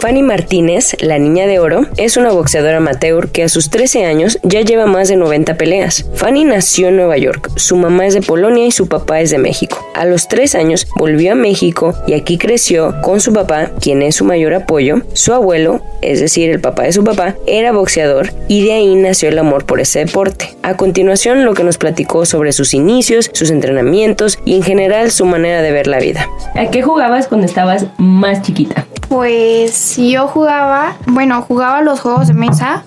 Fanny Martínez, la niña de oro, es una boxeadora amateur que a sus 13 años ya lleva más de 90 peleas. Fanny nació en Nueva York, su mamá es de Polonia y su papá es de México. A los 3 años volvió a México y aquí creció con su papá, quien es su mayor apoyo. Su abuelo, es decir, el papá de su papá, era boxeador y de ahí nació el amor por ese deporte. A continuación, lo que nos platicó sobre sus inicios, sus entrenamientos y en general su manera de ver la vida. ¿A qué jugabas cuando estabas más chiquita? Pues yo jugaba, bueno, jugaba los juegos de mesa,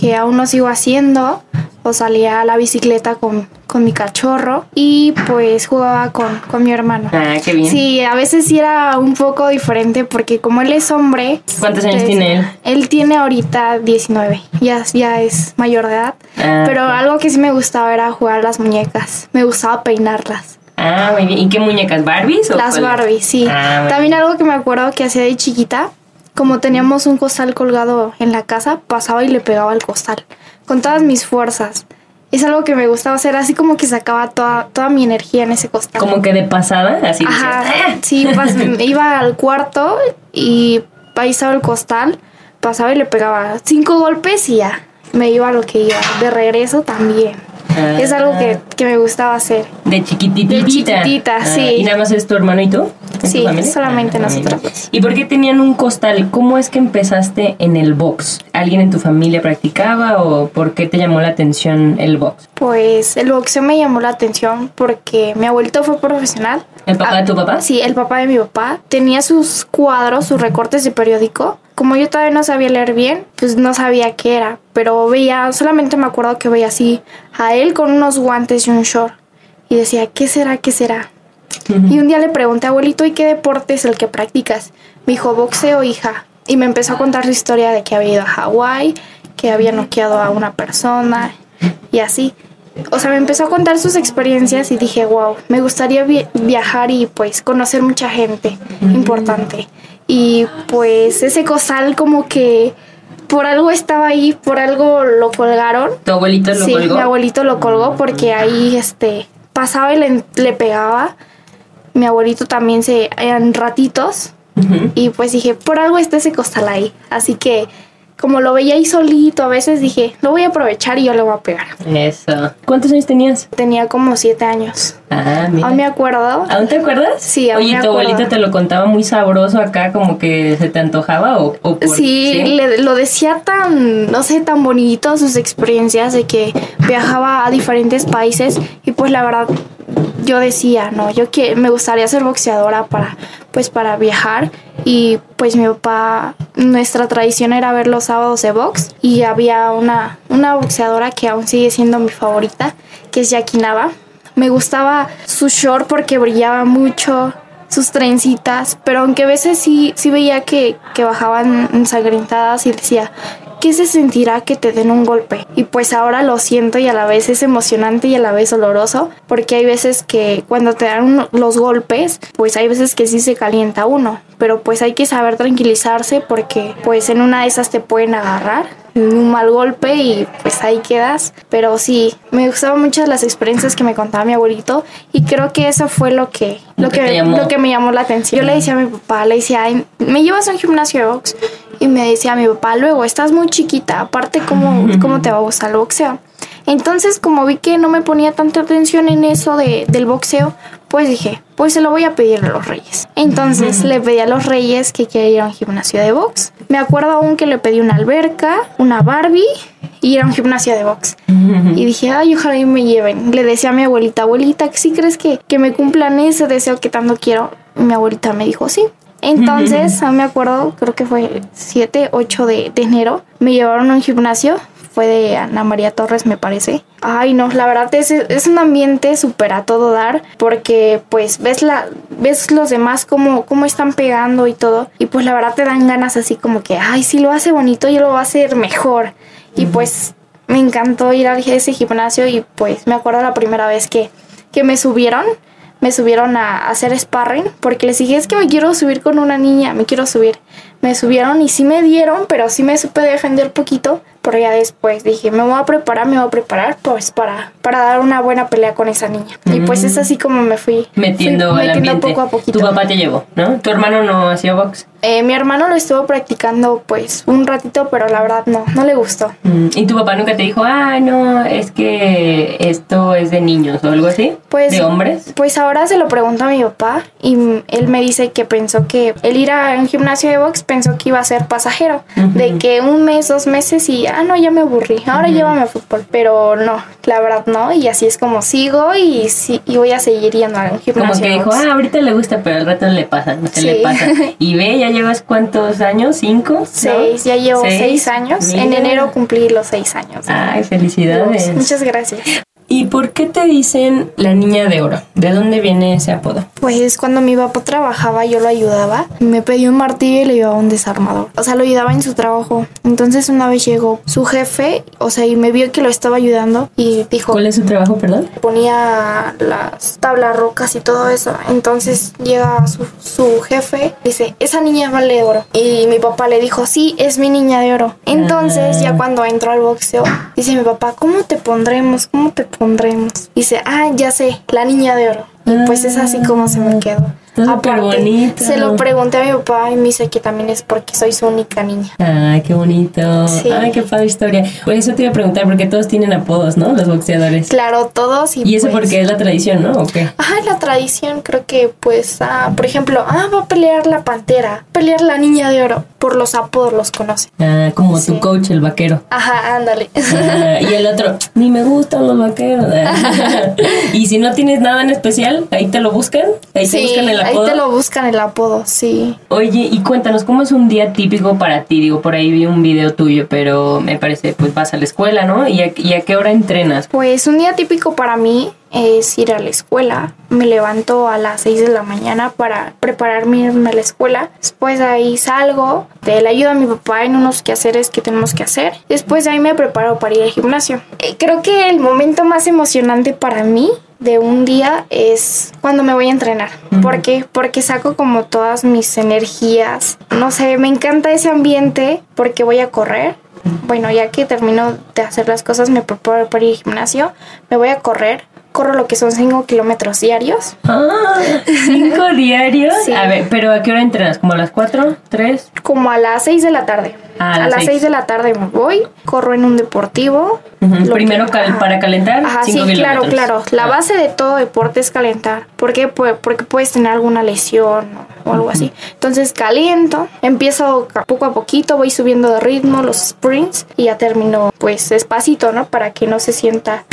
que aún no sigo haciendo, o salía a la bicicleta con, con mi cachorro y pues jugaba con, con mi hermano. Ah, qué bien. Sí, a veces sí era un poco diferente porque como él es hombre... ¿Cuántos años tiene él? Él tiene ahorita 19, ya, ya es mayor de edad, Ah, pero algo que sí me gustaba era jugar las muñecas, me gustaba peinarlas. Ah, muy bien. ¿Y qué muñecas? ¿Barbies? o Las? Barbies, sí. Ah, También algo que me acuerdo que hacía de chiquita, como teníamos un costal colgado en la casa, pasaba y le pegaba al costal con todas mis fuerzas. Es algo que me gustaba hacer, así como que sacaba toda, toda mi energía en ese costal. Como que de pasada, así Ajá, decías, "Ah". sí, pas- iba al cuarto y ahí estaba el costal, pasaba y le pegaba cinco golpes y ya, me iba a lo que iba. De regreso también. Ah. Es algo que, que me gustaba hacer. De chiquititita. De chiquitita, sí. ¿Y nada más es tu hermano y tú? ¿En tu Sí, familia? solamente Ah, nosotros dos. ¿Y por qué tenían un costal? ¿Cómo es que empezaste en el box? ¿Alguien en tu familia practicaba o por qué te llamó la atención el box? Pues el boxeo me llamó la atención porque mi abuelito fue profesional. ¿El papá de tu papá? Sí, el papá de mi papá. Tenía sus cuadros, sus recortes de periódico. Como yo todavía no sabía leer bien, pues no sabía qué era. Pero veía, solamente me acuerdo que veía así a él con unos guantes y un short. Y decía, ¿qué será? ¿Qué será? Y un día le pregunté, abuelito, ¿y qué deporte es el que practicas? Me dijo, boxeo, hija. Y me empezó a contar su historia de que había ido a Hawái, que había noqueado a una persona y así. O sea, me empezó a contar sus experiencias y dije, wow, me gustaría vi- viajar y pues conocer mucha gente importante. Y pues ese costal como que por algo estaba ahí, por algo lo colgaron. ¿Tu abuelito lo sí, colgó? mi abuelito lo colgó porque ahí este pasaba y le, le pegaba. Mi abuelito también se eran ratitos y pues dije, por algo está ese costal ahí. Así que como lo veía ahí solito, a veces dije, lo voy a aprovechar y yo le voy a pegar. Eso. ¿Cuántos años tenías? Tenía como siete años. Ah, mira. Aún me acuerdo. ¿Aún te acuerdas? Sí, aún Oye, me ¿tu acuerdo. abuelita te lo contaba muy sabroso acá, como que se te antojaba o, o por- Sí, le- lo decía tan, no sé, tan bonito sus experiencias de que viajaba a diferentes países y pues la verdad yo decía, no, yo que me gustaría ser boxeadora para pues para viajar y pues mi papá nuestra tradición era ver los sábados de box y había una una boxeadora que aún sigue siendo mi favorita, que es Jackie Nava. Me gustaba su short porque brillaba mucho, sus trencitas, pero aunque a veces sí, sí veía que, que bajaban ensangrentadas y decía, ¿qué se sentirá que te den un golpe? Y pues ahora lo siento y a la vez es emocionante y a la vez doloroso, porque hay veces que cuando te dan los golpes, pues hay veces que sí se calienta uno, pero pues hay que saber tranquilizarse porque pues en una de esas te pueden agarrar un mal golpe y pues ahí quedas. Pero sí, me gustaban muchas las experiencias que me contaba mi abuelito y creo que eso fue lo que, Lo que que, llamó. lo que me llamó la atención. Yo le decía a mi papá, le decía, "Ay, ¿me llevas a un gimnasio de box? Y me decía mi papá, luego, estás muy chiquita, aparte, ¿cómo, cómo te va a gustar el boxeo? Entonces, como vi que no me ponía tanta atención en eso de, del boxeo, pues dije, pues se lo voy a pedir a los reyes. Entonces le pedí a los reyes que quería ir a un gimnasio de box. Me acuerdo aún que le pedí una alberca, una Barbie y ir a un gimnasio de box. Y dije, ay, ojalá y me lleven. Le decía a mi abuelita, abuelita, ¿sí crees que, que me cumplan ese deseo que tanto quiero? Y mi abuelita me dijo, sí. Entonces, aún me acuerdo, creo que fue 7, 8 de, de enero, me llevaron a un gimnasio fue de Ana María Torres, me parece. Ay, no, la verdad es, es un ambiente súper a todo dar, porque pues ves la, ves los demás cómo, cómo están pegando y todo, y pues la verdad te dan ganas así como que, ay, si lo hace bonito, yo lo voy a hacer mejor. Y pues me encantó ir a ese gimnasio y pues me acuerdo la primera vez que, que me subieron me subieron a hacer sparring porque les dije es que me quiero subir con una niña, me quiero subir. Me subieron y sí me dieron, pero sí me supe defender poquito pero ya después dije, me voy a preparar, me voy a preparar pues para, para dar una buena pelea con esa niña. Y pues es así como me fui metiendo, fui metiendo poco a poquito. Tu papá te llevó, ¿no? Tu hermano no hacía box. Eh, mi hermano lo estuvo practicando pues un ratito, pero la verdad no, no le gustó. Mm, ¿Y tu papá nunca te dijo, ah, no, es que esto es de niños o algo así? Pues, ¿De hombres? Pues ahora se lo pregunto a mi papá y él me dice que pensó que el ir a un gimnasio de box pensó que iba a ser pasajero, de que un mes, dos meses y ah, no, ya me aburrí, ahora llévame a fútbol. Pero no, la verdad no, y así es como sigo y, sí, y voy a seguir yendo a un gimnasio. Como que dijo, ah, ahorita le gusta, pero al rato le pasa, no se Sí. le pasa. Y ve, ya llevas cuántos años, cinco, ¿no? Seis, ya llevo Seis. seis, años. En enero cumplí los seis años. Ay, felicidades. Muchas gracias. ¿Y por qué te dicen la niña de oro? ¿De dónde viene ese apodo? Pues cuando mi papá trabajaba yo lo ayudaba. Me pedí un martillo y le llevaba un desarmador. O sea, lo ayudaba en su trabajo. Entonces una vez llegó su jefe, o sea, y me vio que lo estaba ayudando y dijo... ¿Cuál es su trabajo, perdón? ponía las tablas rocas y todo eso. Entonces llega su, su jefe, dice, esa niña vale oro. Y mi papá le dijo, sí, es mi niña de oro. Entonces ya cuando entró al boxeo, dice mi papá, ¿cómo te pondremos? ¿Cómo te pondremos? Dice, ah, ya sé, la niña de oro. Y pues es así como se me quedó. Está súper bonito. se lo pregunté a mi papá y me dice que también es porque soy su única niña. Ay, qué bonito. Sí. Ay, qué padre historia. Por eso te iba a preguntar, porque todos tienen apodos, ¿no? Los boxeadores. Claro, todos y, Y eso pues, porque es la tradición, ¿no? ¿O qué? Ajá, la tradición creo que pues, ah, por ejemplo, ah, va a pelear la pantera, pelear la niña de oro, por los apodos los conoce. Ah, como tu coach, el vaquero. Ajá, ándale. Ah, y el otro, ni me gustan los vaqueros. Ah. y si no tienes nada en especial, ahí te lo buscan. Ahí te Sí, buscan el ahí apodo. te lo buscan el apodo, sí. Oye, y cuéntanos, ¿cómo es un día típico para ti? Digo, por ahí vi un video tuyo, pero me parece, pues vas a la escuela, ¿no? ¿Y a, y a qué hora entrenas? Pues un día típico para mí es ir a la escuela. Me levanto a las 6 de la mañana para prepararme irme a la escuela. Después de ahí salgo, de le ayudo a mi papá en unos quehaceres que tenemos que hacer. Después de ahí me preparo para ir al gimnasio. Eh, Creo que el momento más emocionante para mí de un día es cuando me voy a entrenar. ¿Por qué? Porque saco como todas mis energías. No sé, me encanta ese ambiente porque voy a correr. Bueno, ya que termino de hacer las cosas, me preparo para ir al gimnasio, me voy a correr. Corro lo que son 5 kilómetros diarios. Ah, ¿Cinco diarios? Sí. A ver, ¿pero a qué hora entrenas? ¿Como a las cuatro? ¿Tres? Como a las 6 de la tarde. Ah, a las las seis. 6 de la tarde me voy, corro en un deportivo. Primero que- cal- ajá. para calentar, Ajá, sí, cinco claro, kilómetros. claro. La Ah. base de todo deporte es calentar. ¿Por qué? Pues porque puedes tener alguna lesión o, algo así. Entonces caliento, empiezo poco a poquito, voy subiendo de ritmo los sprints y ya termino pues despacito, ¿no? Para que no se sienta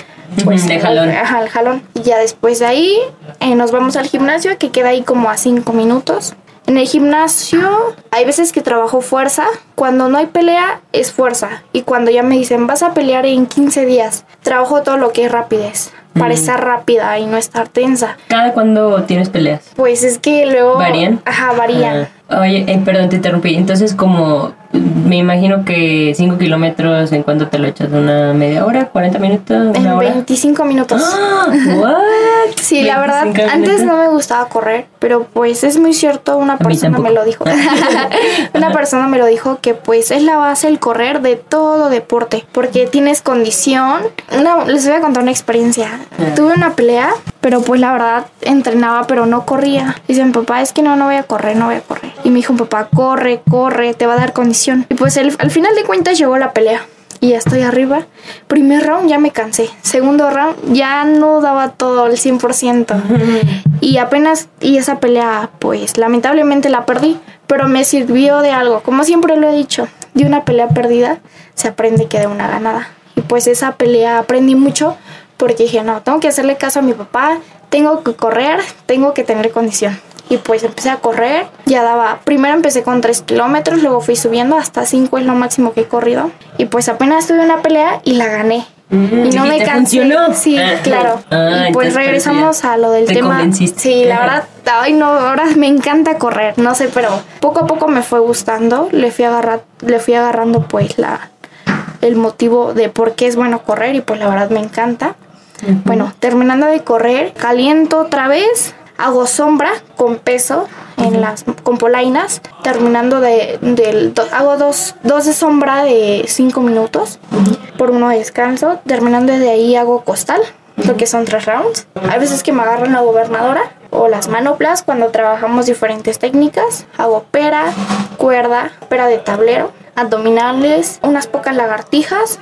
pues Ujú, de jalón. Ajá, el jalón. Y ya después de ahí eh, nos vamos al gimnasio que queda ahí como a 5 minutos. En el gimnasio hay veces que trabajo fuerza. Cuando no hay pelea es fuerza. Y cuando ya me dicen vas a pelear en 15 días, trabajo todo lo que es rapidez. Para estar rápida y no estar tensa. ¿Cada cuándo tienes peleas? Pues es que luego... ¿Varían? Ajá, varían. Ah, oye, eh, perdón, te interrumpí. Entonces, como me imagino que 5 kilómetros, ¿en cuánto te lo echas? ¿Una media hora? ¿40 minutos? ¿Una En hora? 25 minutos. ¡Ah! ¿What? Sí, la verdad, 25 antes no me gustaba correr, pero pues es muy cierto, una persona me lo dijo. una persona me lo dijo que pues es la base el correr de todo deporte, porque tienes condición. Una, les voy a contar una experiencia. Tuve una pelea, pero pues la verdad entrenaba, pero no corría. Dicen, papá, es que no, no voy a correr, no voy a correr. Y me dijo, papá, corre, corre, te va a dar condición. Y pues el- al final de cuentas llegó la pelea. y ya estoy arriba. Primer round ya me cansé. Segundo round ya no daba todo el 100%. y apenas, y esa pelea, pues lamentablemente la perdí, pero me sirvió de algo. Como siempre lo he dicho, de una pelea perdida se aprende que de una ganada. Y pues esa pelea aprendí mucho porque dije, no, tengo que hacerle caso a mi papá, tengo que correr, tengo que tener condición. Y pues empecé a correr, ya daba, primero empecé con 3 kilómetros, luego fui subiendo hasta 5 es lo máximo que he corrido. Y pues apenas tuve una pelea y la gané. y no me ¿te cansé. funcionó? Sí, Ah, claro. ah, y pues regresamos a lo del te tema. convenciste. Sí, la verdad, ay no, ahora me encanta correr, no sé, pero poco a poco me fue gustando, le fui agarrar, le fui agarrando pues la el motivo de por qué es bueno correr y pues la verdad me encanta. Bueno, terminando de correr, caliento otra vez, hago sombra con peso en las con polainas, terminando de del do- hago dos, dos de sombra de 5 minutos por uno de descanso, terminando de ahí hago costal, lo que son tres rounds. Hay veces que me agarran la gobernadora o las manoplas cuando trabajamos diferentes técnicas, hago pera, cuerda, pera de tablero, abdominales, unas pocas lagartijas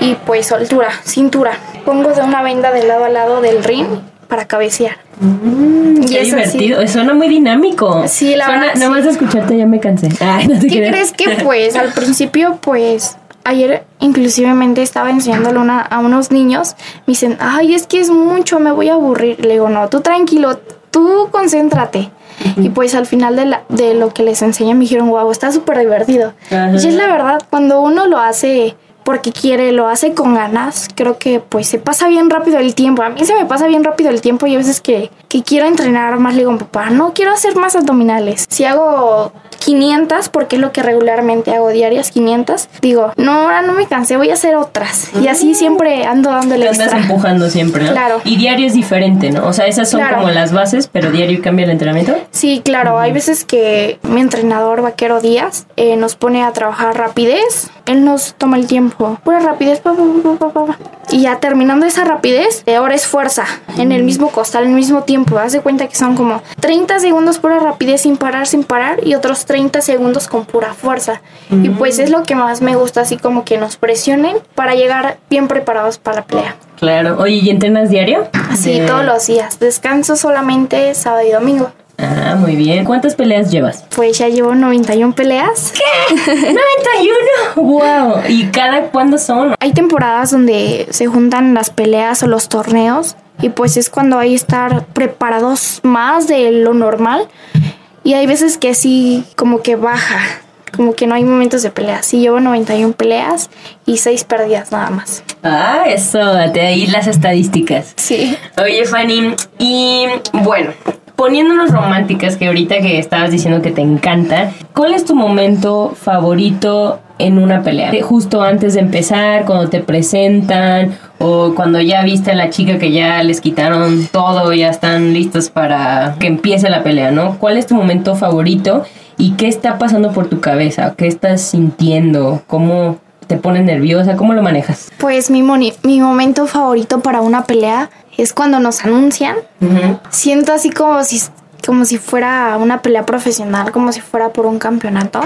y pues soltura, cintura. Pongo de una venda de lado a lado del ring para cabecear. y Qué sí. divertido, suena muy dinámico. Sí, la Suena- verdad, Nada sí. de escucharte ya me cansé. Ay, no te ¿Qué crees que pues al principio pues ayer inclusivemente estaba enseñándole una, a unos niños, me dicen, ay es que es mucho, me voy a aburrir. Le digo, no, tú tranquilo, tú concéntrate. Y pues al final de, la- de lo que les enseñé me dijeron, wow, está súper divertido. Y es la verdad, cuando uno lo hace porque quiere, lo hace con ganas, creo que pues se pasa bien rápido el tiempo. A mí se me pasa bien rápido el tiempo y a veces que, que quiero entrenar más, le digo, papá, no quiero hacer más abdominales. Si hago 500, porque es lo que regularmente hago diarias, 500, digo, no, ahora no me cansé, voy a hacer otras. Y así siempre ando dándole Te andas extra. empujando siempre, ¿no? Claro. Y diario es diferente, ¿no? O sea, esas son Claro. como las bases, pero diario cambia el entrenamiento. Sí, claro, hay veces que mi entrenador vaquero Díaz eh, nos pone a trabajar rapidez, él nos toma el tiempo, pura rapidez, pa, pa, pa, pa, pa. y ya terminando esa rapidez, eh, ahora es fuerza, en el mismo costal, en el mismo tiempo, haz de cuenta que son como 30 segundos pura rapidez sin parar, sin parar, y otros 30 segundos con pura fuerza, y pues es lo que más me gusta, así como que nos presionen para llegar bien preparados para la pelea. Claro. Oye, ¿y entrenas diario? De- todos los días, descanso solamente sábado y domingo. Ah, muy bien. ¿Cuántas peleas llevas? Pues ya llevo 91 peleas. 91. Wow. ¿Y cada cuándo son? Hay temporadas donde se juntan las peleas o los torneos y pues es cuando hay que estar preparados más de lo normal y hay veces que sí como que baja, como que no hay momentos de pelea. Sí llevo 91 peleas y 6 perdidas nada más. Ah, eso, de ahí las estadísticas. Sí. Oye, Fanny, y bueno, poniéndonos románticas, que ahorita que estabas diciendo que te encanta, ¿cuál es tu momento favorito en una pelea? Eh, Justo antes de empezar, cuando te presentan, o cuando ya viste a la chica que ya les quitaron todo, ya están listos para que empiece la pelea, ¿no? ¿Cuál es tu momento favorito y qué está pasando por tu cabeza? ¿Qué estás sintiendo? ¿Cómo te pones nerviosa? ¿Cómo lo manejas? Pues mi, mi momento favorito para una pelea es cuando nos anuncian. Siento así como si, como si fuera una pelea profesional, como si fuera por un campeonato.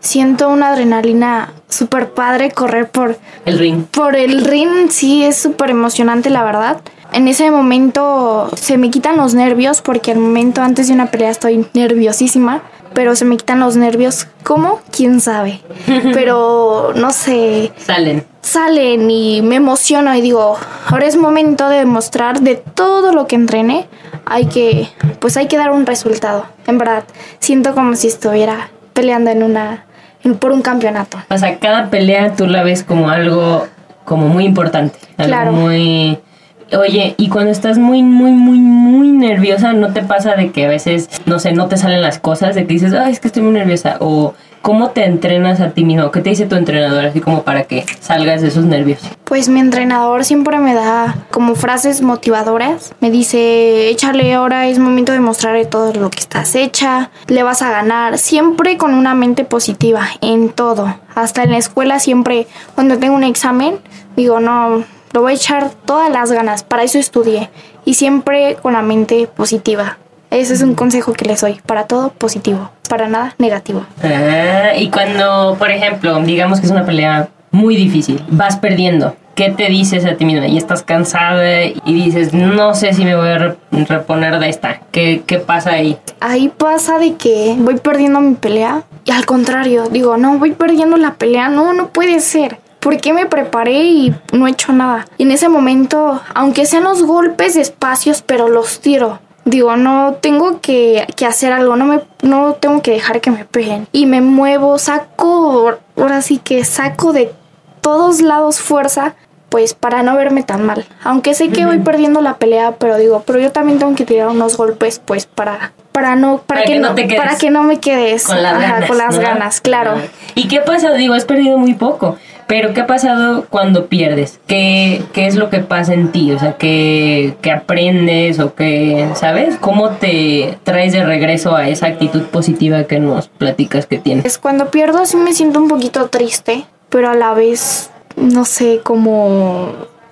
Siento una adrenalina súper padre correr por, El ring. por el ring, sí, es súper emocionante, la verdad. En ese momento se me quitan los nervios porque al momento antes de una pelea estoy nerviosísima, pero se me quitan los nervios. ¿Cómo? ¿Quién sabe? Pero no sé, Salen. salen y me emociono y digo, ahora es momento de demostrar de todo lo que entrené, hay que, pues hay que dar un resultado. En verdad, siento como si estuviera peleando en una, en- por un campeonato. O sea, cada pelea tú la ves como algo como muy importante. Algo Claro. muy... Oye, y cuando estás muy, muy, muy, muy nerviosa, ¿no te pasa de que a veces, no sé, no te salen las cosas? De que dices, ay, es que estoy muy nerviosa. O cómo te entrenas a ti mismo. ¿Qué te dice tu entrenador así como para que salgas de esos nervios? Pues mi entrenador siempre me da como frases motivadoras. Me dice, échale ahora, es momento de mostrarle todo lo que estás hecha, le vas a ganar. Siempre con una mente positiva en todo. Hasta en la escuela siempre, cuando tengo un examen, digo, no, lo voy a echar todas las ganas. Para eso estudié. Y siempre con la mente positiva. Ese es un consejo que les doy. Para todo positivo. Para nada negativo. Ah, y cuando, por ejemplo, digamos que es una pelea muy difícil, vas perdiendo. ¿Qué te dices a ti misma? Y estás cansada y dices, no sé si me voy a re- reponer de esta. ¿Qué, ¿Qué pasa ahí? Ahí pasa de que voy perdiendo mi pelea y al contrario, digo, no, voy perdiendo la pelea, no, no puede ser. ¿Por qué me preparé y no he hecho nada? Y en ese momento, aunque sean los golpes despacios, pero los tiro. Digo, no tengo que, que hacer algo, no me no tengo que dejar que me peguen. Y me muevo, saco, ahora sí que saco de todos lados fuerza, pues para no verme tan mal. Aunque sé que voy perdiendo la pelea, pero digo, pero yo también tengo que tirar unos golpes, pues para para no para, Para que, que no no te quedes para que no me quedes Con las ajá, ganas. con las ¿no? ganas, claro. ¿Y qué ha pasado? Digo, has perdido muy poco. Pero ¿qué ha pasado cuando pierdes? ¿Qué, qué es lo que pasa en ti? O sea, ¿qué, qué aprendes o qué, sabes? ¿Cómo te traes de regreso a esa actitud positiva que nos platicas que tienes? Es cuando pierdo sí me siento un poquito triste, pero a la vez no sé cómo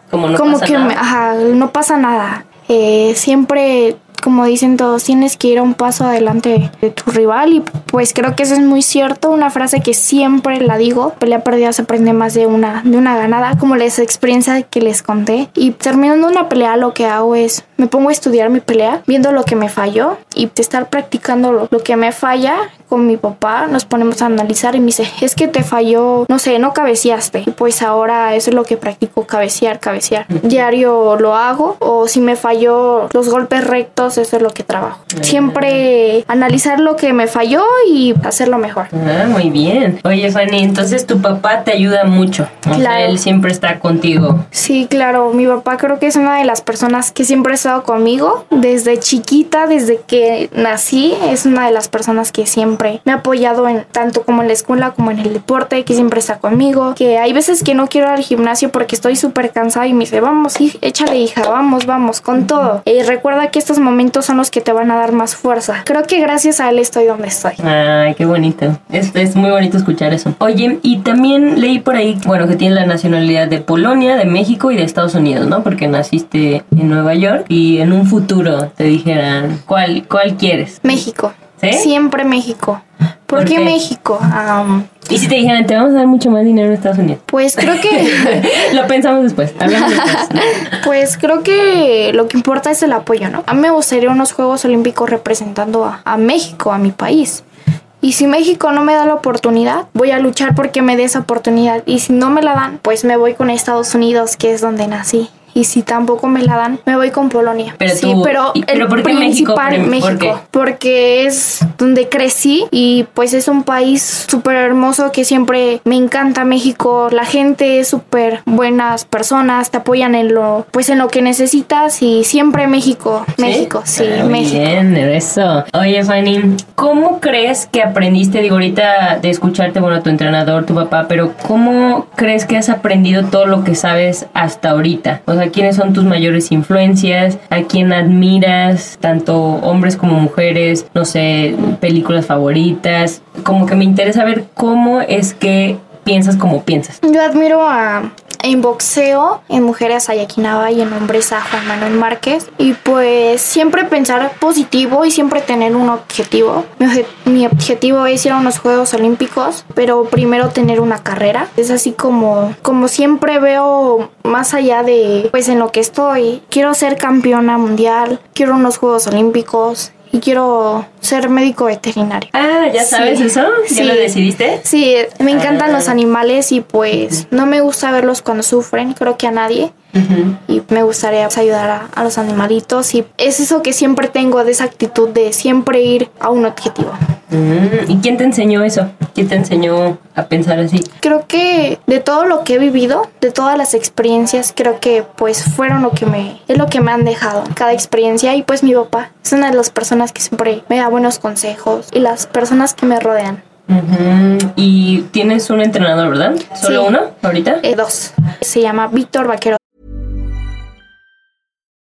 Como no como pasa que nada. me- ajá, no pasa nada. Eh, siempre, como dicen todos, tienes que ir un paso adelante de tu rival y pues creo que eso es muy cierto, una frase que siempre la digo, pelea perdida se aprende más de una, de una ganada, como la experiencia que les conté. Y terminando una pelea lo que hago es, me pongo a estudiar mi pelea, viendo lo que me falló y estar practicando lo, lo que me falla con mi papá, nos ponemos a analizar y me dice, es que te falló, no sé, no cabeceaste. Y pues ahora eso es lo que practico, cabecear, cabecear. Diario lo hago o si me falló los golpes rectos, eso es lo que trabajo. Siempre analizar lo que me falló y hacerlo mejor. Ah, muy bien. Oye, Fanny, entonces tu papá te ayuda mucho. O sea, Claro. él siempre está contigo. Sí, claro, mi papá creo que es una de las personas que siempre ha estado conmigo desde chiquita, desde que nací, es una de las personas que siempre me ha apoyado en tanto como en la escuela como en el deporte, que siempre está conmigo, que hay veces que no quiero ir al gimnasio porque estoy súper cansada y me dice, vamos, échale hija, vamos, vamos, con todo. Y recuerda que estos momentos son los que te van a dar más fuerza. Creo que gracias a él estoy donde estoy. Ay, qué bonito. Es, es muy bonito escuchar eso. Oye, y también leí por ahí, bueno, que tienes la nacionalidad de Polonia, de México y de Estados Unidos, ¿no? Porque naciste en Nueva York y en un futuro te dijeran, ¿cuál, cuál quieres? México. ¿Sí? Siempre México. ¿Por, ¿Por qué? México? Am, Y si te dijeran, te vamos a dar mucho más dinero en Estados Unidos. pues creo que Lo pensamos después, hablamos después. Pues creo que lo que importa es el apoyo, ¿no? A mí me gustaría unos Juegos Olímpicos representando a, a México, a mi país. Y si México no me da la oportunidad, voy a luchar porque me dé esa oportunidad. Y si no me la dan, pues me voy con Estados Unidos, que es donde nací. Y si tampoco me la dan, me voy con Polonia. Pero sí, tú- pero el ¿por qué México principal prim- México, por qué? porque es donde crecí y pues es un país súper hermoso que siempre me encanta México. La gente es súper buenas personas, te apoyan en lo pues en lo que necesitas y siempre México, México, sí, Ah, México. Bien, eso. Oye, Fanny, ¿cómo crees que aprendiste, digo, ahorita de escucharte, bueno, tu entrenador, tu papá, pero ¿cómo crees que has aprendido todo lo que sabes hasta ahorita? O sea, ¿quiénes son tus mayores influencias? ¿A quién admiras? Tanto hombres como mujeres, no sé, películas favoritas. Como que me interesa ver cómo es que piensas como piensas. Yo admiro a en boxeo, en mujeres a Yakinaba y en hombres a Juan Manuel Márquez. Y pues siempre pensar positivo y siempre tener un objetivo. Mi, obje- mi objetivo es ir a unos Juegos Olímpicos, pero primero tener una carrera. Es así como, como siempre veo más allá de pues en lo que estoy. Quiero ser campeona mundial, quiero unos Juegos Olímpicos. Y quiero ser médico veterinario. Ah, ¿ya Sí. sabes eso? ¿Ya Sí. lo decidiste? Sí, me encantan Ah. los animales y pues no me gusta verlos cuando sufren, creo que a nadie. Y me gustaría pues, ayudar a, a los animalitos y es eso que siempre tengo de esa actitud de siempre ir a un objetivo. Mm, ¿Y quién te enseñó eso? ¿Quién te enseñó a pensar así? Creo que de todo lo que he vivido, de todas las experiencias, creo que pues fueron lo que me es lo que me han dejado cada experiencia y pues mi papá es una de las personas que siempre me da buenos consejos y las personas que me rodean. Y tienes un entrenador, ¿verdad? ¿Solo Sí. uno ahorita? Eh, dos. Se llama Víctor Vaquero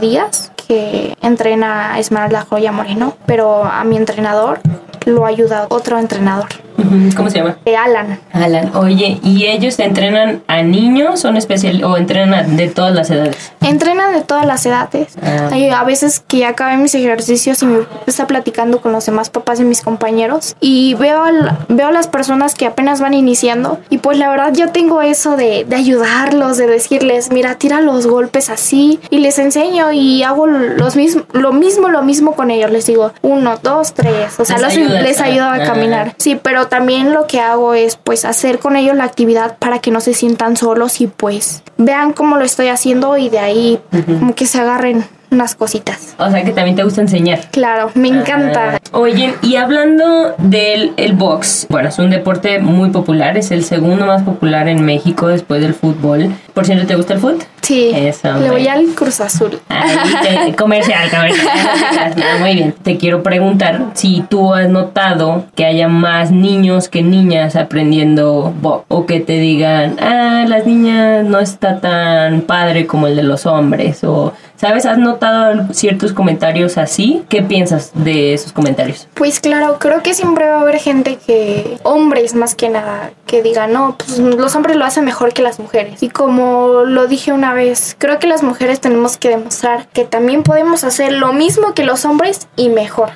Días que entrena a Esmeralda Joya Moreno, pero a mi entrenador lo ayuda otro entrenador. ¿Cómo se llama? De Alan. Alan. Oye, ¿y ellos entrenan a niños son especial o entrenan de todas las edades? Entrenan de todas las edades. Ah. A veces que ya acabé mis ejercicios y me está platicando con los demás papás de mis compañeros y veo, veo a las personas que apenas van iniciando y pues la verdad yo tengo eso de, de ayudarlos, de decirles, mira, tira los golpes así y les enseño y hago los mismo, lo mismo, lo mismo con ellos. Les digo, uno, dos, tres. O sea, Les los- ayudas les a- ayudo a ah. caminar. Sí, pero también lo que hago es pues hacer con ellos la actividad para que no se sientan solos y pues vean cómo lo estoy haciendo y de ahí como que se agarren unas cositas. O sea, que también te gusta enseñar. Claro, me encanta. Ah, Oye, y hablando del el box, bueno, es un deporte muy popular, es el segundo más popular en México después del fútbol. Por cierto, ¿te gusta el fútbol? Sí, Eso, le voy al Cruz Azul. Te- comercial, comercial. Ah, Muy bien. Te quiero preguntar si tú has notado que haya más niños que niñas aprendiendo box o que te digan, ah, las niñas no está tan padre como el de los hombres o, ¿sabes? ¿Has notado ciertos comentarios así? ¿Qué piensas de esos comentarios? Pues claro, creo que siempre va a haber gente que, hombres más que nada, que digan, no, pues los hombres lo hacen mejor que las mujeres. Y como lo dije una vez, creo que las mujeres tenemos que demostrar que también podemos hacer lo mismo que los hombres y mejor.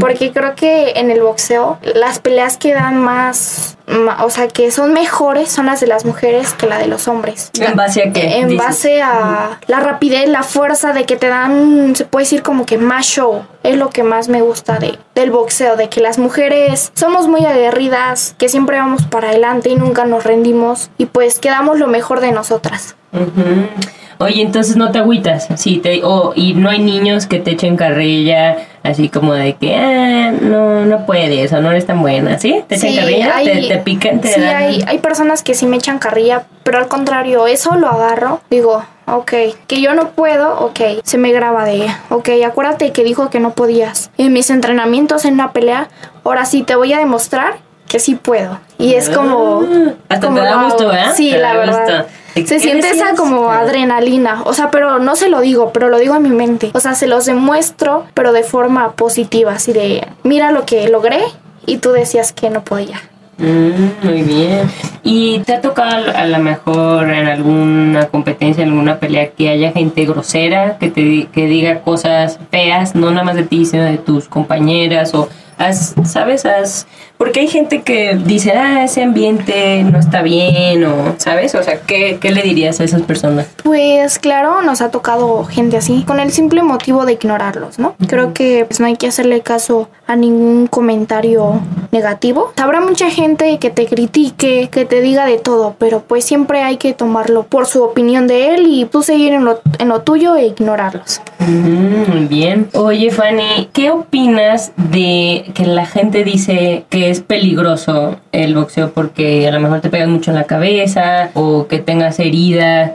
Porque creo que en el boxeo las peleas que dan más, ma- o sea, que son mejores son las de las mujeres que la de los hombres. ¿En base a qué? En dices? base a la rapidez, la fuerza de que te dan, se puede decir como que más show. Es lo que más me gusta de, del boxeo, de que las mujeres somos muy aguerridas, que siempre vamos para adelante y nunca nos rendimos y pues quedamos lo mejor de nosotras. Ujú. Oye, entonces no te agüitas, sí, te, o y no hay niños que te echen carrilla, así como de que, ah, no, no puedes, o no eres tan buena, ¿sí? ¿Te echan carrilla? ¿Te, te pican? ¿Te sí, dan? hay, hay personas que sí me echan carrilla, pero al contrario, eso lo agarro, digo, ok, que yo no puedo, ok, se me graba de, ok, acuérdate que dijo que no podías. En mis entrenamientos en una pelea, ahora sí te voy a demostrar que sí puedo. Y es como... Ah, hasta como te da gusto. ¿eh? Sí, Te la da verdad. gusto. ¿Qué Se siente esa como adrenalina. O sea, pero no se lo digo, pero lo digo en mi mente. O sea, se los demuestro, pero de forma positiva. Así de, mira lo que logré y tú decías que no podía. Mm, muy bien. ¿Y te ha tocado a lo mejor en alguna competencia, en alguna pelea, que haya gente grosera, que te que diga cosas feas, no nada más de ti, sino de tus compañeras o has, sabes, has, porque hay gente que dice, ah, ese ambiente no está bien o, ¿sabes? O sea, ¿qué, qué le dirías a esas personas? Pues claro, nos ha tocado gente así, con el simple motivo de ignorarlos, ¿no? Creo que pues, no hay que hacerle caso a ningún comentario negativo. Habrá mucha gente que te critique, que te diga de todo, pero pues siempre hay que tomarlo por su opinión de él y tú seguir en lo, en lo tuyo e ignorarlos. Mm, Muy bien. Oye, Fanny, ¿qué opinas de que la gente dice que es peligroso el boxeo porque a lo mejor te pegan mucho en la cabeza o que tengas heridas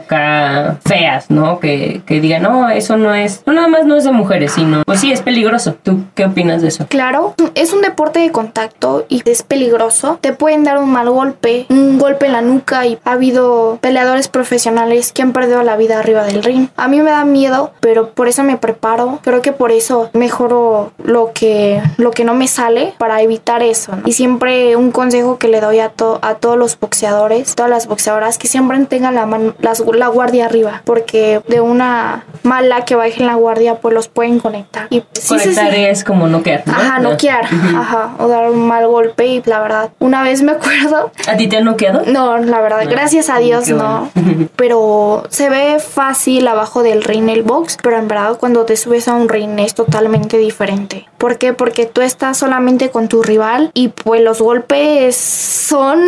feas, ¿no? Que, que digan, no, eso no es, no nada más no es de mujeres, sino, pues sí, es peligroso. ¿Tú qué opinas de eso? Claro, es un deporte de contacto y es peligroso. Te pueden dar un mal golpe, un golpe en la nuca y ha habido peleadores profesionales que han perdido la vida arriba del ring. A mí me da miedo, pero por eso me preparo. Creo que por eso mejoro lo que, lo que no me sale para evitar eso. ¿no? Y siempre un consejo que le doy a, to- a todos los boxeadores, todas las boxeadoras, que siempre tengan la, las- la guardia arriba, porque de una mala que bajen la guardia, pues los pueden conectar. Y sí, Conectar sí. es como noquear, ¿no? Ajá, No. noquear, ajá, o dar un mal golpe y la verdad, una vez me acuerdo, ¿A ti te han noqueado? no, la verdad, No. gracias a Dios Qué no, pero se ve fácil abajo del ring el box, pero en verdad cuando te subes a un ring es totalmente diferente, ¿Por qué? Porque tú estás solamente con tu rival y pues los golpes son,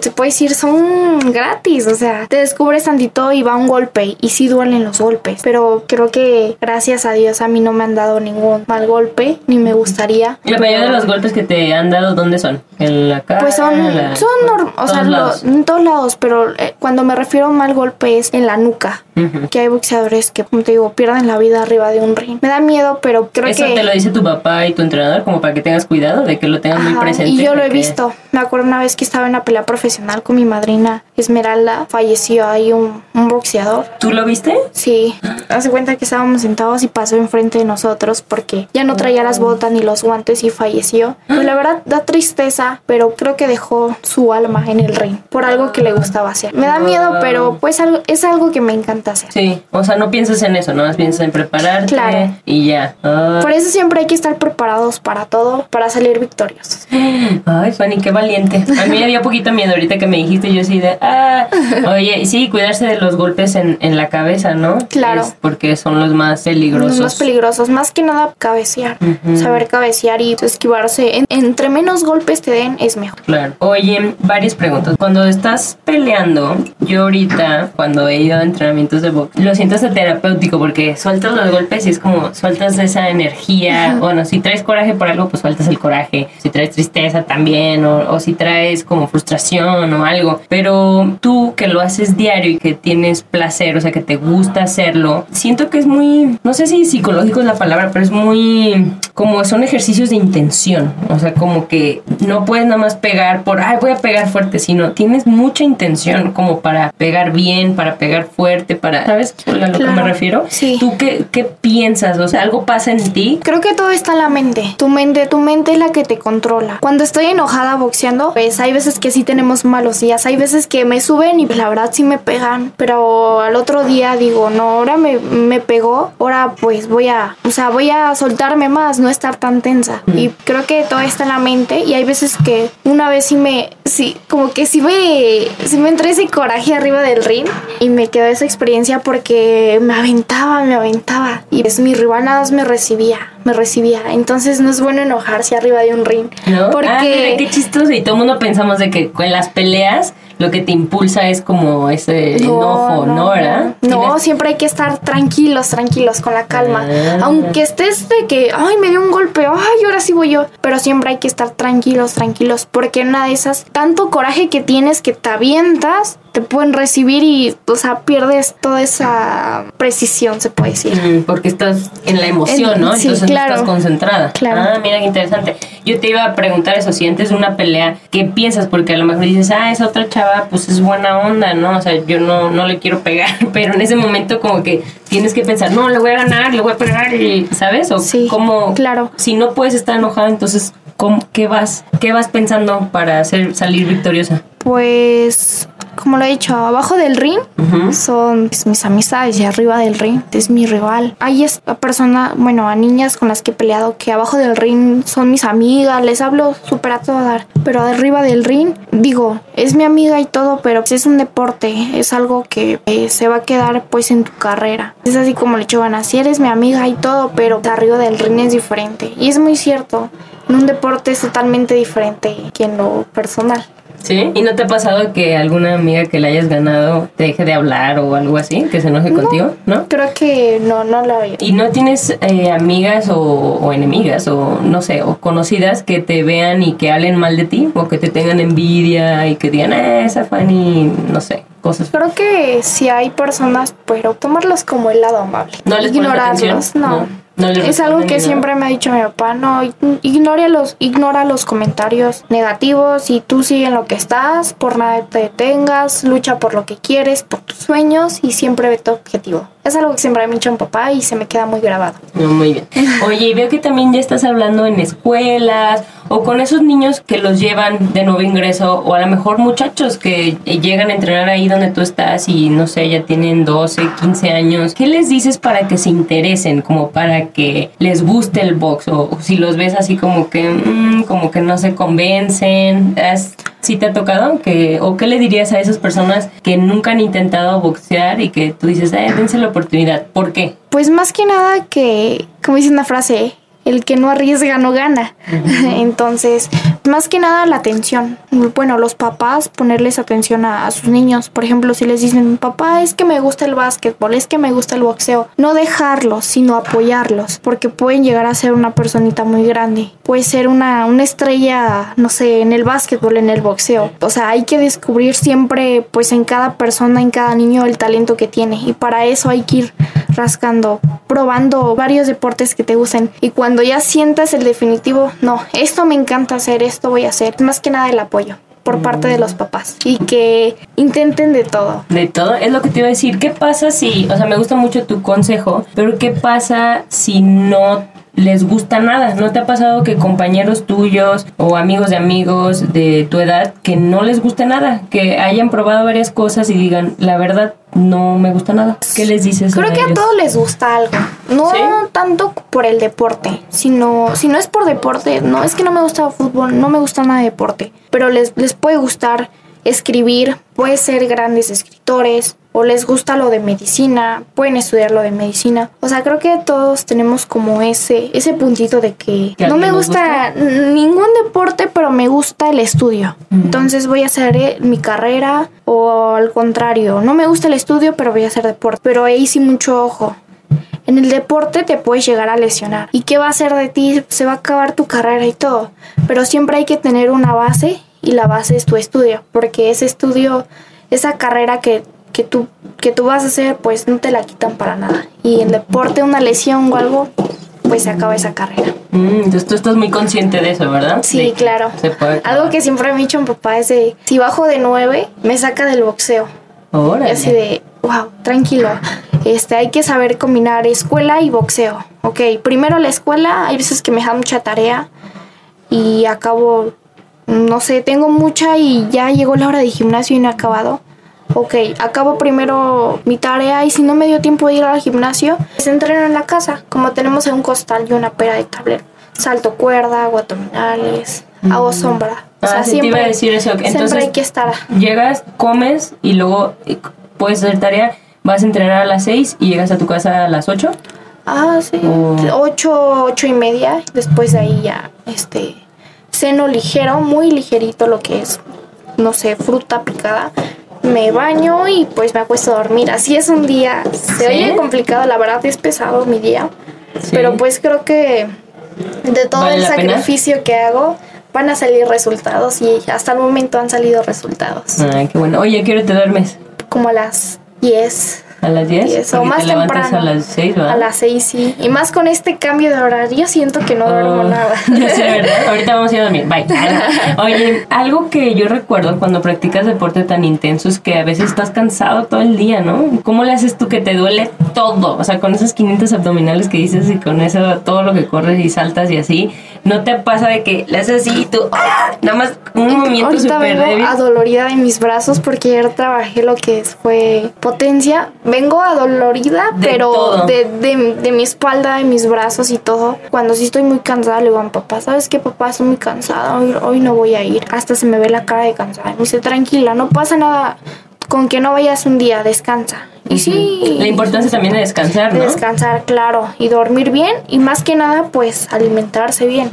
se puede decir, son gratis. O sea, te descubres tantito y va un golpe y sí duelen los golpes. Pero creo que gracias a Dios a mí no me han dado ningún mal golpe, ni me gustaría. La mayoría de los golpes que te han dado, ¿dónde son? ¿En la cara? Pues son, la- son o todos sea, lo- en todos lados, pero eh, cuando me refiero a mal golpe es en la nuca. Que hay boxeadores que, como te digo, pierden la vida arriba de un ring. Me da miedo, pero creo Eso que... te lo dice tu papá y tu entrenador como para que tengas cuidado de que lo tengas muy presente. Y yo lo he visto. Me acuerdo una vez que estaba en una pelea profesional con mi madrina Esmeralda. Falleció ahí un, un boxeador. ¿Tú lo viste? Sí, hace cuenta que estábamos sentados y pasó enfrente de nosotros porque ya no traía las botas ni los guantes y falleció. Pues la verdad da tristeza, pero creo que dejó su alma en el ring por algo que le gustaba hacer. Me da miedo, pero pues algo- es algo que me encanta hacer. Sí, o sea, no piensas en eso, no piensas en prepararte Claro. y ya. Ah. Por eso siempre hay que estar preparados para todo, para salir victoriosos. Ay, Fanny, qué valiente. A mí me dio poquito miedo ahorita que me dijiste, yo así de, ah, oye, sí, cuidarse de los golpes en, en la cabeza, ¿no? Claro. Es porque son los más peligrosos. Los más peligrosos, más que nada cabecear. Saber cabecear y esquivarse. En- entre menos golpes te den, es mejor. Claro. Oye, varias preguntas. Cuando estás peleando, yo ahorita, cuando he ido a entrenamientos de box, lo siento hasta terapéutico porque sueltas los golpes y es como sueltas esa energía. Bueno, si traes coraje por algo, pues sueltas el coraje. Si traes tristeza también, o, o si traes como frustración o algo. Pero tú que lo haces diario y que tienes placer, o sea, que te gusta hacerlo, siento que es muy, no sé si psicológico es la palabra, pero es muy como son ejercicios de intención. O sea, como que no puedes nada más pegar por, ay, voy a pegar fuerte, sino tienes mucha intención como para pegar bien, para pegar fuerte, para, ¿sabes a lo que me refiero? Sí. ¿Tú qué, qué piensas? O sea, algo pasa en ti. Creo que todo está en la mente. Tu mente, tu mente es la que te controla. Cuando estoy enojada boxeando, pues hay veces que sí tenemos malos días. Hay veces que me suben y pues, la verdad sí me pegan. Pero al otro día digo, no, ahora me, me pegó. Ahora pues voy a, o sea, voy a soltarme más, no estar tan tensa. Y creo que todo está en la mente. Y hay veces que una vez sí me, sí, como que sí me, sí me entró ese coraje arriba del ring. Y me quedó esa experiencia porque me aventaba, me aventaba. Y pues mi rival nada más me recibía, me recibía. Entonces no es bueno enojarse arriba de un ring. ¿No? Porque... Ah, mira, qué chistoso. Y todo el mundo pensamos de que en las peleas lo que te impulsa es como ese enojo, ¿no? ¿Verdad? No, Tienes- siempre hay que estar tranquilos, tranquilos, con la calma. Ah. Aunque estés de que, ay, me dio un golpe, ay, ahora sí voy yo. Pero siempre hay que estar tranquilos, tranquilos. Porque una de esas, tanto coraje que tienes que te avientas, te pueden recibir y, o sea, pierdes toda esa precisión, se puede decir. Mm, Porque estás en la emoción, En- ¿no? sí, Entonces no claro. estás concentrada. Claro. Ah, mira qué interesante. Yo te iba a preguntar eso, si antes de una pelea, ¿qué piensas? Porque a lo mejor dices, ah, esa otra chava, pues es buena onda, ¿no? O sea, yo no, no le quiero pegar, pero en ese momento como que tienes que pensar, no, le voy a ganar, le voy a pegar, y, ¿sabes? O Sí, cómo, claro. Si no puedes estar enojada, entonces, ¿cómo- ¿qué vas, qué vas pensando para hacer, salir victoriosa? Pues, como lo he dicho, abajo del ring son pues, mis amistades y arriba del ring es mi rival. Hay esta persona, bueno, a niñas con las que he peleado que abajo del ring son mis amigas, les hablo súper a todo dar. Pero arriba del ring, digo, es mi amiga y todo, pero es un deporte, es algo que eh, se va a quedar pues en tu carrera. Es así como le he dicho, Ana, si eres mi amiga y todo, pero arriba del ring es diferente. Y es muy cierto, en un deporte es totalmente diferente que en lo personal. ¿Sí? ¿Y no te ha pasado que alguna amiga que le hayas ganado te deje de hablar o algo así? ¿Que se enoje contigo? ¿No? Creo que no, no lo había. ¿Y no tienes eh, amigas o, o enemigas o no sé, o conocidas que te vean y que hablen mal de ti? O que te tengan envidia y que digan, ah, esa Fanny, no sé, cosas. Creo que si hay personas, pero tomarlos como el lado amable. ¿No les Ignorarlos, no. No, no es algo que siempre me ha dicho mi papá, no, ig- ignora los, ignora los comentarios negativos y tú sigue en lo que estás, por nada te detengas, lucha por lo que quieres, por tus sueños y siempre ve tu objetivo. Es algo que siempre me ha dicho mi papá y se me queda muy grabado. No, muy bien. Oye, y veo que también ya estás hablando en escuelas o con esos niños que los llevan de nuevo ingreso o a lo mejor muchachos que llegan a entrenar ahí donde tú estás y no sé, ya tienen 12, 15 años. ¿Qué les dices para que se interesen, como para que les guste el box o, si los ves así como que mm, como que no se convencen? ¿Has- ¿Sí te ha tocado? Que, ¿O qué le dirías a esas personas que nunca han intentado boxear y que tú dices, eh, dense la oportunidad? ¿Por qué? Pues más que nada que, como dice una frase, el que no arriesga no gana. Entonces, más que nada la atención. Bueno, los papás ponerles atención a, a, sus niños. Por ejemplo, si les dicen, papá, es que me gusta el básquetbol, es que me gusta el boxeo. No dejarlos, sino apoyarlos, porque pueden llegar a ser una personita muy grande. Puede ser una, una estrella, no sé, en el básquetbol, en el boxeo. O sea, hay que descubrir siempre, pues en cada persona, en cada niño, el talento que tiene. Y para eso hay que ir rascando, probando varios deportes que te gusten. Y cuando ya sientas el definitivo, no, esto me encanta hacer, esto voy a hacer. Más que nada el apoyo por parte de los papás y que intenten de todo. De todo, es lo que te iba a decir. ¿Qué pasa si, o sea, me gusta mucho tu consejo, pero qué pasa si no les gusta nada. ¿No te ha pasado que compañeros tuyos o amigos de amigos de tu edad que no les gusta nada? Que hayan probado varias cosas y digan, la verdad, no me gusta nada. ¿Qué les dices? Creo que a todos les gusta algo. No ¿Sí? tanto por el deporte, sino si no es por deporte, no es que no me gusta el fútbol, no me gusta nada de deporte, pero les, les puede gustar escribir, puede ser grandes escritores, o les gusta lo de medicina, pueden estudiar lo de medicina. O sea, creo que todos tenemos como ese, ese puntito de que ¿Que a no me gusta, ningún deporte, pero me gusta el estudio. Entonces voy a hacer eh, mi carrera o al contrario, no me gusta el estudio, pero voy a hacer deporte. Pero ahí sí mucho ojo. En el deporte te puedes llegar a lesionar. ¿Y qué va a hacer de ti? Se va a acabar tu carrera y todo. Pero siempre hay que tener una base y la base es tu estudio. Porque ese estudio, esa carrera que, que, tú, que tú vas a hacer, pues no te la quitan para nada. Y en deporte, una lesión o algo, pues se acaba esa carrera. Mm, entonces tú estás muy consciente de eso, ¿verdad? Sí, claro. Se puede Algo que siempre me ha dicho mi papá es de, si bajo de 9, me saca del boxeo. Y Órale. así de, wow, tranquilo. Este, hay que saber combinar escuela y boxeo. Ok, primero la escuela, hay veces que me da mucha tarea y acabo, no sé, tengo mucha y ya llegó la hora de gimnasio y no he acabado. Ok, acabo primero mi tarea y si no me dio tiempo de ir al gimnasio, pues entreno en la casa, como tenemos un costal y una pera de tablero. Salto cuerda, hago abdominales, hago sombra. O Ah, sea, sí, te siempre, iba a decir eso. siempre Entonces, hay que estar. Llegas, comes y luego puedes hacer tarea, vas a entrenar a las 6 y llegas a tu casa a las 8. Ah, sí. Oh. Ocho, ocho y media. Después de ahí ya, este, seno ligero, muy ligerito lo que es, no sé, fruta picada. Me baño y pues me acuesto a dormir. Así es un día. Se ¿Sí? oye complicado, la verdad es pesado mi día. Sí. Pero pues creo que de todo ¿Vale el pena? sacrificio que hago van a salir resultados y hasta el momento han salido resultados. Ay, qué bueno. Oye, ¿a qué hora te duermes? Como a las 10. ¿A las 10? 10 o más te temprano. a las 6, ¿verdad? A las 6, sí. Y más con este cambio de horario, siento que no duermo Oh, nada. Ya sé, ¿verdad? Ahorita vamos a ir a dormir. Bye. Oye, algo que yo recuerdo cuando practicas deporte tan intenso es que a veces estás cansado todo el día, ¿no? ¿Cómo le haces tú que te duele todo? O sea, con esos 500 abdominales que dices y con eso todo lo que corres y saltas y así, ¿no te pasa de que le haces así y tú, ¡ah! nada más un movimiento Ahorita súper vengo débil? adolorida de mis brazos porque ayer trabajé lo que es- fue potencia. Vengo adolorida, De pero de, de- de mi espalda, de mis brazos y todo. Cuando sí estoy muy cansada, le digo a mi papá, ¿sabes qué, papá? Estoy muy cansada, hoy, hoy no voy a ir. Hasta se me ve la cara de cansada. Me dice, tranquila, no pasa nada. Con que no vayas un día, descansa. Y sí. La importancia también de descansar, de ¿no? descansar, claro, y dormir bien y más que nada, pues alimentarse bien.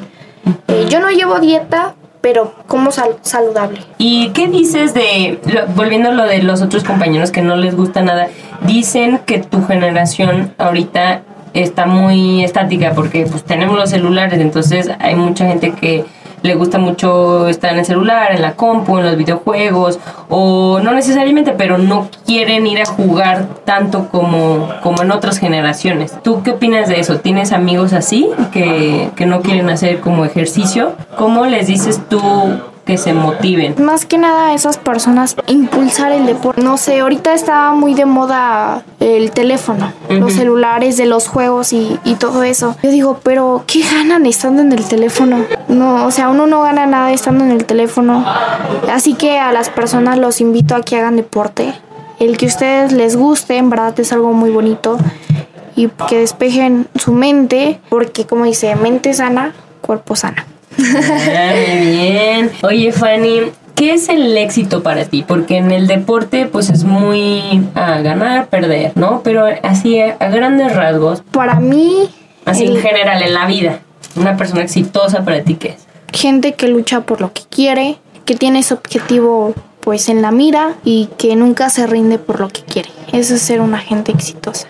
Eh, yo no llevo dieta, pero como sal- saludable. ¿Y qué dices de, lo- volviendo a lo de los otros compañeros que no les gusta nada, dicen que tu generación ahorita está muy estática porque pues tenemos los celulares, entonces hay mucha gente que le gusta mucho estar en el celular, en la compu, en los videojuegos, o no necesariamente, pero no quieren ir a jugar tanto como, como en otras generaciones. ¿Tú qué opinas de eso? ¿Tienes amigos así que, que no quieren hacer como ejercicio? ¿Cómo les dices tú que se motiven? Más que nada a esas personas impulsar el deporte. No sé, ahorita está muy de moda el teléfono, los celulares de los juegos y, y todo eso. Yo digo, pero ¿qué ganan estando en el teléfono? No, o sea, uno no gana nada estando en el teléfono. Así que a las personas los invito a que hagan deporte. El que ustedes les guste, en verdad es algo muy bonito. Y que despejen su mente, porque como dice, mente sana, cuerpo sana. Ah, muy bien. Oye, Fanny, ¿qué es el éxito para ti? Porque en el deporte, pues es muy a ganar, perder, ¿no? Pero así a, grandes rasgos, Para mí, así el- en general, en la vida. Una persona exitosa para ti, ¿qué es? Gente que lucha por lo que quiere, que tiene ese objetivo pues en la mira y que nunca se rinde por lo que quiere. Eso es ser una gente exitosa.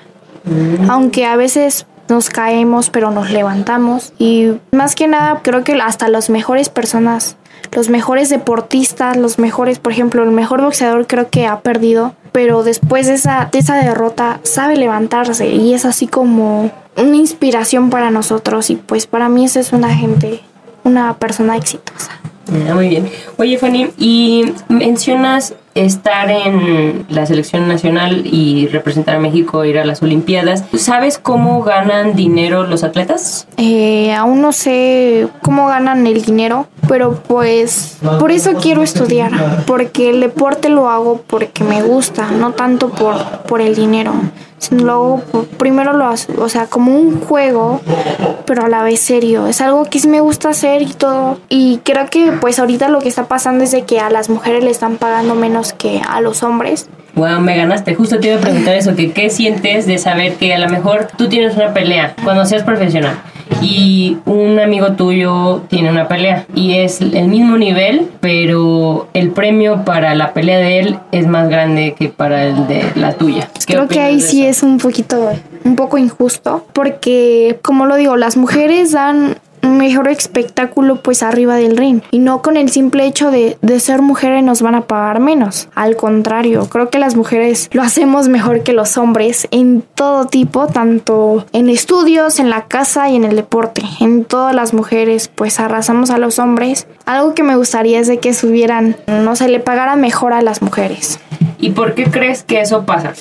Aunque a veces nos caemos pero nos levantamos y más que nada creo que hasta las mejores personas, los mejores deportistas, los mejores, por ejemplo, el mejor boxeador creo que ha perdido, pero después de esa, de esa derrota sabe levantarse y es así como una inspiración para nosotros y pues para mí esa es una gente, una persona exitosa. Ah, muy bien. Oye, Fanny, y mencionas estar en la selección nacional y representar a México, ir a las Olimpiadas. ¿Sabes cómo ganan dinero los atletas? Eh, aún no sé cómo ganan el dinero, pero pues por eso quiero estudiar, porque el deporte lo hago porque me gusta, no tanto por, por el dinero. Por- primero lo hago, o sea, como un juego, pero a la vez serio. Es algo que sí me gusta hacer y todo. Y creo que pues ahorita lo que está pasando es de que a las mujeres le están pagando menos que a los hombres. Wow, me ganaste. Justo te iba a preguntar eso, que qué sientes de saber que a lo mejor tú tienes una pelea cuando seas profesional y un amigo tuyo tiene una pelea y es el mismo nivel, pero el premio para la pelea de él es más grande que para el de la tuya. ¿Qué Creo que ahí sí es un poquito, un poco injusto, porque como lo digo, las mujeres dan mejor espectáculo pues arriba del ring y no con el simple hecho de, de ser mujeres nos van a pagar menos. Al contrario, creo que las mujeres lo hacemos mejor que los hombres en todo tipo, tanto en estudios, en la casa y en el deporte. En todas las mujeres pues arrasamos a los hombres. Algo que me gustaría es de que subieran, no se le pagara mejor a las mujeres. ¿Y por qué crees que eso pasa?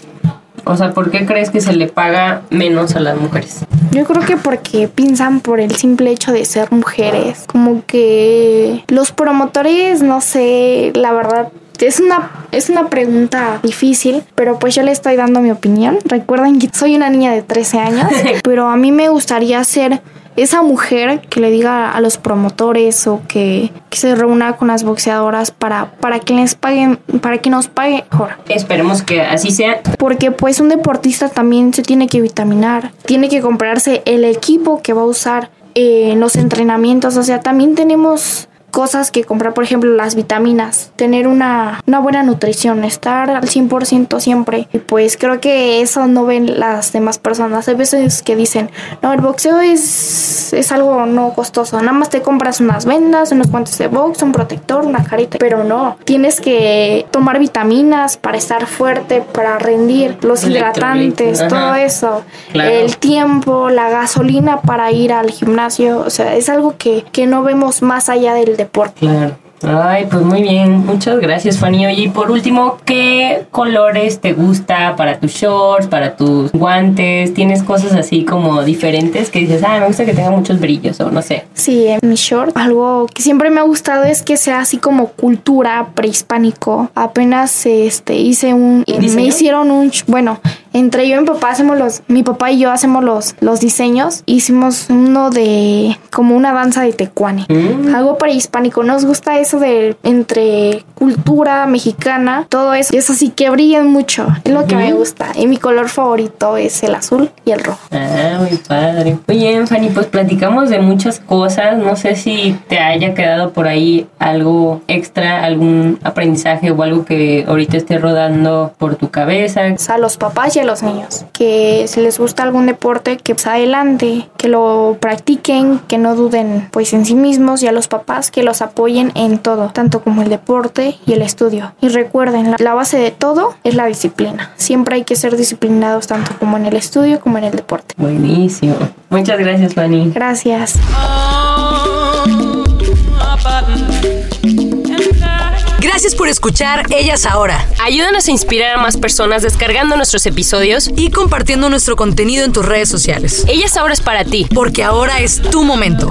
O sea, ¿por qué crees que se le paga menos a las mujeres? Yo creo que porque piensan por el simple hecho de ser mujeres. Como que los promotores, no sé, la verdad. Es una, es una pregunta difícil, pero pues yo le estoy dando mi opinión. Recuerden que soy una niña de 13 años, pero a mí me gustaría ser esa mujer que le diga a los promotores o que, que se reúna con las boxeadoras para, para que les paguen, para que nos paguen mejor Esperemos que así sea. porque pues un deportista también se tiene que vitaminar, tiene que comprarse el equipo que va a usar eh, en los entrenamientos, o sea, también tenemos cosas que comprar, por ejemplo, las vitaminas, tener una, una buena nutrición, estar al 100% siempre. Y pues creo que eso no ven las demás personas. Hay veces que dicen, no, el boxeo es, es algo no costoso, nada más te compras unas vendas, unos guantes de box, un protector, una carita, pero no, tienes que tomar vitaminas para estar fuerte, para rendir, los hidratantes, ajá. todo eso, Claro. el tiempo, la gasolina para ir al gimnasio, o sea, es algo que, que no vemos más allá del deporte. Claro. Ay, pues muy bien. Muchas gracias, Fanny. Oye, y por último, ¿qué colores te gusta para tus shorts, para tus guantes? ¿Tienes cosas así como diferentes que dices, ah, me gusta que tenga muchos brillos o no sé? Sí, en mi short, algo que siempre me ha gustado es que sea así como cultura prehispánico. Apenas este hice un ¿Un diseño? me hicieron un bueno, entre yo y mi papá hacemos los mi papá y yo hacemos los los diseños. Hicimos uno de como una danza de tecuane. Mm. Algo prehispánico. Nos gusta eso de entre cultura mexicana, todo eso. Es así que brillan mucho. Es lo que me gusta. Y mi color favorito es el azul y el rojo. Ah, muy padre. Bien, Fanny, pues platicamos de muchas cosas. No sé si te haya quedado por ahí algo extra, algún aprendizaje o algo que ahorita esté rodando por tu cabeza. a los papás y a los niños. Que si les gusta algún deporte, que pues adelante, que lo practiquen, que no duden pues en sí mismos y a los papás que los apoyen en todo, tanto como el deporte y el estudio. Y recuerden, la, la base de todo es la disciplina. Siempre hay que ser disciplinados tanto como en el estudio como en el deporte. Buenísimo. Muchas gracias, Fanny. Gracias. Gracias por escuchar Ellas Ahora Ayúdanos a inspirar a más personas descargando nuestros episodios. y compartiendo nuestro contenido en tus redes sociales. Ellas ahora es para ti. Porque ahora es tu momento.